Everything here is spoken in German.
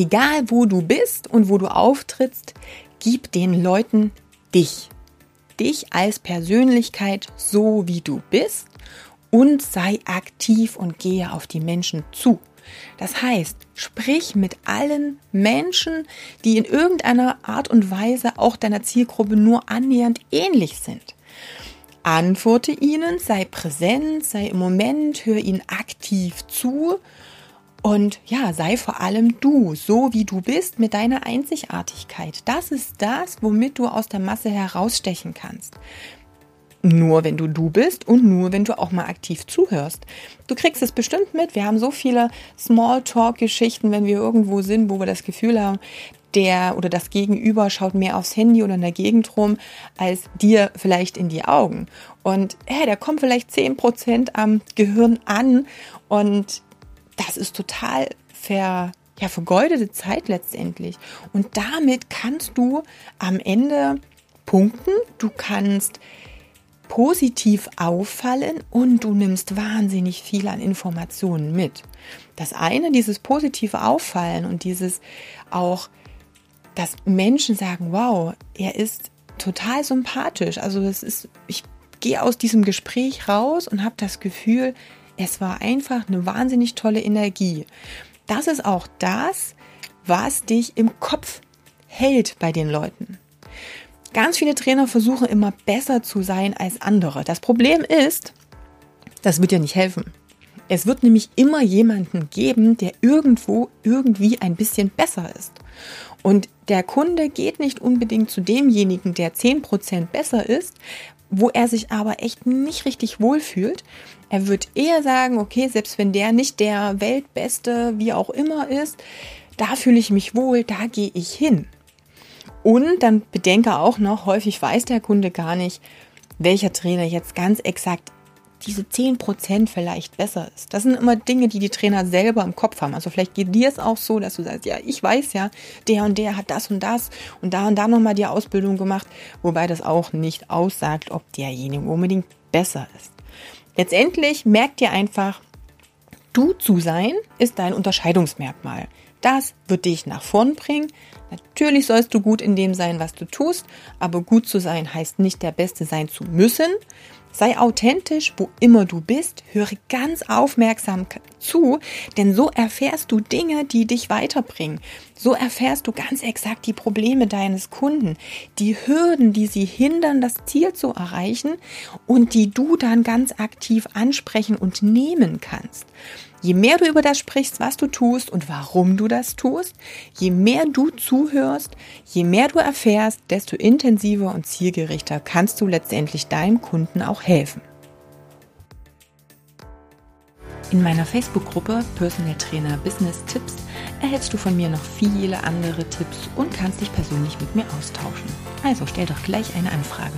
Egal wo du bist und wo du auftrittst, gib den Leuten dich. Dich als Persönlichkeit so wie du bist und sei aktiv und gehe auf die Menschen zu. Das heißt, sprich mit allen Menschen, die in irgendeiner Art und Weise auch deiner Zielgruppe nur annähernd ähnlich sind. Antworte ihnen, sei präsent, sei im Moment, hör ihnen aktiv zu und ja, sei vor allem du, so wie du bist, mit deiner Einzigartigkeit. Das ist das, womit du aus der Masse herausstechen kannst. Nur wenn du du bist und nur wenn du auch mal aktiv zuhörst. Du kriegst es bestimmt mit. Wir haben so viele Smalltalk-Geschichten, wenn wir irgendwo sind, wo wir das Gefühl haben, der oder das Gegenüber schaut mehr aufs Handy oder in der Gegend rum, als dir vielleicht in die Augen. Und hey, da kommt vielleicht zehn Prozent am Gehirn an und das ist total ver, ja, vergeudete Zeit letztendlich. Und damit kannst du am Ende punkten. Du kannst positiv auffallen und du nimmst wahnsinnig viel an Informationen mit. Das eine, dieses positive Auffallen und dieses auch, dass Menschen sagen, wow, er ist total sympathisch. Also es ist, ich gehe aus diesem Gespräch raus und habe das Gefühl, es war einfach eine wahnsinnig tolle Energie. Das ist auch das, was dich im Kopf hält bei den Leuten. Ganz viele Trainer versuchen immer besser zu sein als andere. Das Problem ist, das wird dir nicht helfen. Es wird nämlich immer jemanden geben, der irgendwo irgendwie ein bisschen besser ist. Und der Kunde geht nicht unbedingt zu demjenigen, der 10% besser ist, wo er sich aber echt nicht richtig wohlfühlt. Er wird eher sagen, okay, selbst wenn der nicht der Weltbeste, wie auch immer ist, da fühle ich mich wohl, da gehe ich hin. Und dann bedenke auch noch, häufig weiß der Kunde gar nicht, welcher Trainer jetzt ganz exakt diese 10% vielleicht besser ist. Das sind immer Dinge, die die Trainer selber im Kopf haben. Also vielleicht geht dir es auch so, dass du sagst, ja, ich weiß ja, der und der hat das und das und da und da nochmal die Ausbildung gemacht, wobei das auch nicht aussagt, ob derjenige unbedingt besser ist. Letztendlich merkt dir einfach, du zu sein ist dein Unterscheidungsmerkmal. Das wird dich nach vorn bringen. Natürlich sollst du gut in dem sein, was du tust, aber gut zu sein heißt nicht der Beste sein zu müssen. Sei authentisch, wo immer du bist, höre ganz aufmerksam zu, denn so erfährst du Dinge, die dich weiterbringen. So erfährst du ganz exakt die Probleme deines Kunden, die Hürden, die sie hindern, das Ziel zu erreichen und die du dann ganz aktiv ansprechen und nehmen kannst. Je mehr du über das sprichst, was du tust und warum du das tust, je mehr du zuhörst, je mehr du erfährst, desto intensiver und zielgerichter kannst du letztendlich deinem Kunden auch helfen. In meiner Facebook-Gruppe Personal Trainer Business Tipps erhältst du von mir noch viele andere Tipps und kannst dich persönlich mit mir austauschen. Also stell doch gleich eine Anfrage.